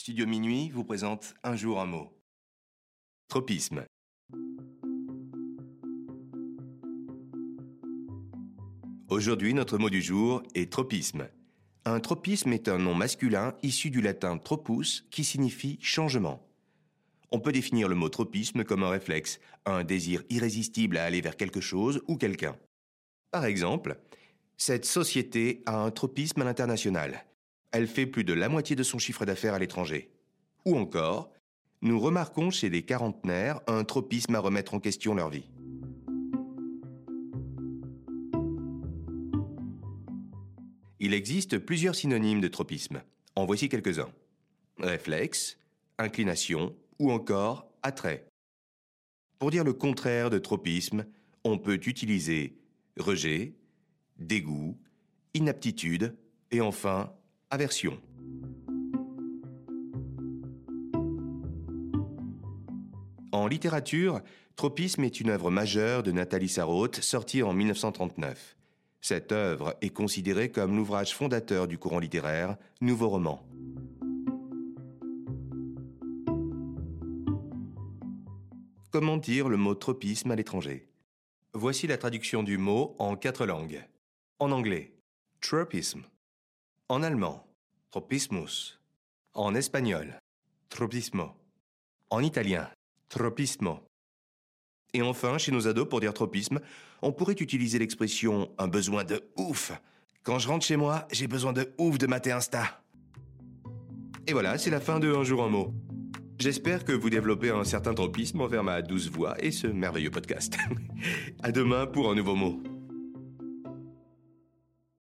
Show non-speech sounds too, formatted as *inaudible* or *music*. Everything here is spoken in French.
Studio Minuit vous présente Un jour un mot. Tropisme. Aujourd'hui, notre mot du jour est tropisme. Un tropisme est un nom masculin issu du latin tropus qui signifie changement. On peut définir le mot tropisme comme un réflexe, un désir irrésistible à aller vers quelque chose ou quelqu'un. Par exemple, cette société a un tropisme à l'international. Elle fait plus de la moitié de son chiffre d'affaires à l'étranger. Ou encore, nous remarquons chez des quarantenaires un tropisme à remettre en question leur vie. Il existe plusieurs synonymes de tropisme. En voici quelques-uns. Réflexe, inclination ou encore attrait. Pour dire le contraire de tropisme, on peut utiliser rejet, dégoût, inaptitude et enfin aversion. En littérature, Tropisme est une œuvre majeure de Nathalie Sarraute sortie en 1939. Cette œuvre est considérée comme l'ouvrage fondateur du courant littéraire Nouveau roman. Comment dire le mot tropisme à l'étranger? Voici la traduction du mot en quatre langues. En anglais, tropisme. En allemand, tropismus. En espagnol, tropismo. En italien, tropismo. Et enfin, chez nos ados, pour dire tropisme, on pourrait utiliser l'expression un besoin de ouf. Quand je rentre chez moi, j'ai besoin de ouf de mater Insta. Et voilà, c'est la fin de Un jour un mot. J'espère que vous développez un certain tropisme envers ma douce voix et ce merveilleux podcast. *laughs* à demain pour un nouveau mot.